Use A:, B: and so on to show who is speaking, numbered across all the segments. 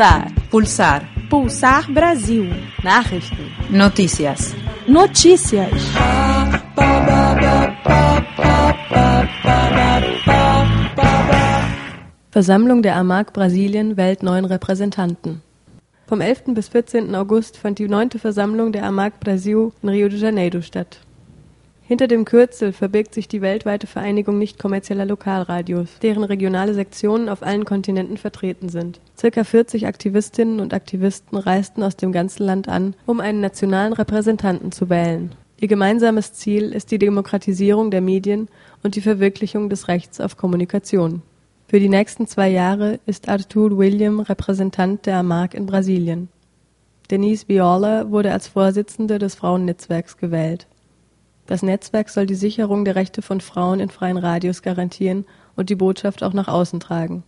A: Pulsar.
B: Pulsar.
A: Pulsar Brasil.
B: Nachrichten. Noticias.
A: Notícias.
C: Versammlung der AMAG Brasilien wählt neuen Repräsentanten. Vom 11. bis 14. August fand die neunte Versammlung der AMAG Brasil in Rio de Janeiro statt. Hinter dem Kürzel verbirgt sich die weltweite Vereinigung nicht kommerzieller Lokalradios, deren regionale Sektionen auf allen Kontinenten vertreten sind. Circa 40 Aktivistinnen und Aktivisten reisten aus dem ganzen Land an, um einen nationalen Repräsentanten zu wählen. Ihr gemeinsames Ziel ist die Demokratisierung der Medien und die Verwirklichung des Rechts auf Kommunikation. Für die nächsten zwei Jahre ist Arthur William Repräsentant der AMAG in Brasilien. Denise Viola wurde als Vorsitzende des Frauennetzwerks gewählt. Das Netzwerk soll die Sicherung der Rechte von Frauen in freien Radios garantieren und die Botschaft auch nach außen tragen.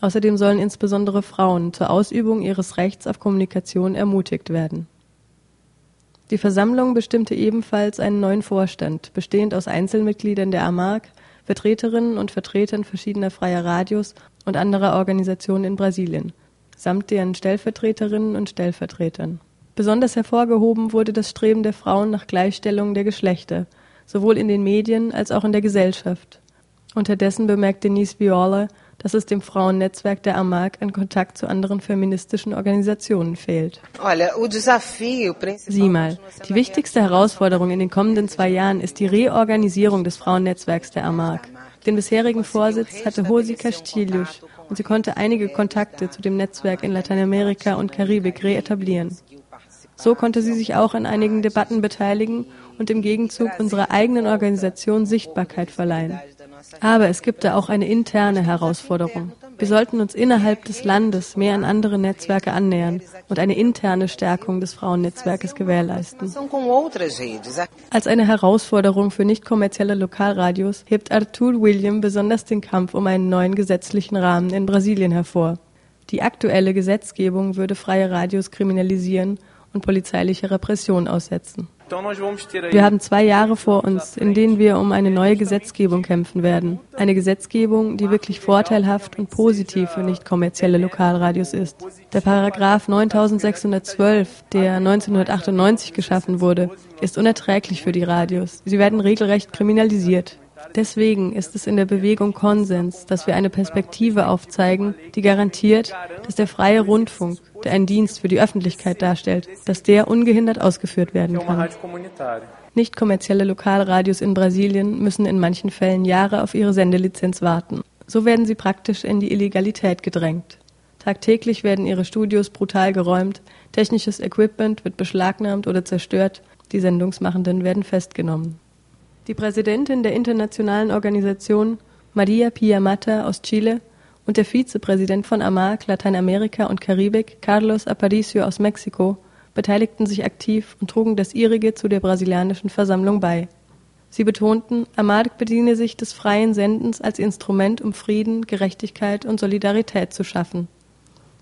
C: Außerdem sollen insbesondere Frauen zur Ausübung ihres Rechts auf Kommunikation ermutigt werden. Die Versammlung bestimmte ebenfalls einen neuen Vorstand, bestehend aus Einzelmitgliedern der AMAG, Vertreterinnen und Vertretern verschiedener freier Radios und anderer Organisationen in Brasilien, samt deren Stellvertreterinnen und Stellvertretern. Besonders hervorgehoben wurde das Streben der Frauen nach Gleichstellung der Geschlechter, sowohl in den Medien als auch in der Gesellschaft. Unterdessen bemerkt Denise Viola, dass es dem Frauennetzwerk der AMAG an Kontakt zu anderen feministischen Organisationen fehlt. Sieh mal, die wichtigste Herausforderung in den kommenden zwei Jahren ist die Reorganisierung des Frauennetzwerks der AMAG. Den bisherigen Vorsitz hatte Josi Castilhos und sie konnte einige Kontakte zu dem Netzwerk in Lateinamerika und Karibik reetablieren. So konnte sie sich auch an einigen Debatten beteiligen und im Gegenzug unserer eigenen Organisation Sichtbarkeit verleihen. Aber es gibt da auch eine interne Herausforderung. Wir sollten uns innerhalb des Landes mehr an andere Netzwerke annähern und eine interne Stärkung des Frauennetzwerkes gewährleisten. Als eine Herausforderung für nicht kommerzielle Lokalradios hebt Arthur William besonders den Kampf um einen neuen gesetzlichen Rahmen in Brasilien hervor. Die aktuelle Gesetzgebung würde freie Radios kriminalisieren und polizeiliche Repression aussetzen. Wir haben zwei Jahre vor uns, in denen wir um eine neue Gesetzgebung kämpfen werden. Eine Gesetzgebung, die wirklich vorteilhaft und positiv für nicht kommerzielle Lokalradios ist. Der Paragraph 9612, der 1998 geschaffen wurde, ist unerträglich für die Radios. Sie werden regelrecht kriminalisiert. Deswegen ist es in der Bewegung Konsens, dass wir eine Perspektive aufzeigen, die garantiert, dass der freie Rundfunk, der einen Dienst für die Öffentlichkeit darstellt, dass der ungehindert ausgeführt werden kann. Nicht kommerzielle Lokalradios in Brasilien müssen in manchen Fällen Jahre auf ihre Sendelizenz warten. So werden sie praktisch in die Illegalität gedrängt. Tagtäglich werden ihre Studios brutal geräumt, technisches Equipment wird beschlagnahmt oder zerstört, die Sendungsmachenden werden festgenommen. Die Präsidentin der internationalen Organisation, Maria Pia Mata aus Chile, und der Vizepräsident von AMAC Lateinamerika und Karibik, Carlos Aparicio aus Mexiko, beteiligten sich aktiv und trugen das ihrige zu der brasilianischen Versammlung bei. Sie betonten, AMAC bediene sich des freien Sendens als Instrument, um Frieden, Gerechtigkeit und Solidarität zu schaffen.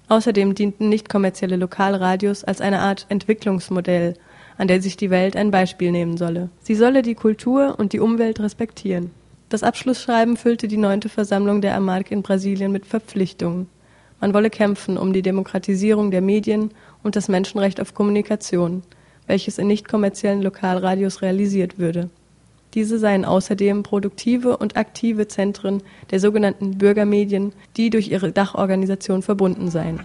C: Außerdem dienten nicht kommerzielle Lokalradios als eine Art Entwicklungsmodell an der sich die Welt ein Beispiel nehmen solle. Sie solle die Kultur und die Umwelt respektieren. Das Abschlussschreiben füllte die neunte Versammlung der AMARC in Brasilien mit Verpflichtungen. Man wolle kämpfen um die Demokratisierung der Medien und das Menschenrecht auf Kommunikation, welches in nicht kommerziellen Lokalradios realisiert würde. Diese seien außerdem produktive und aktive Zentren der sogenannten Bürgermedien, die durch ihre Dachorganisation verbunden seien.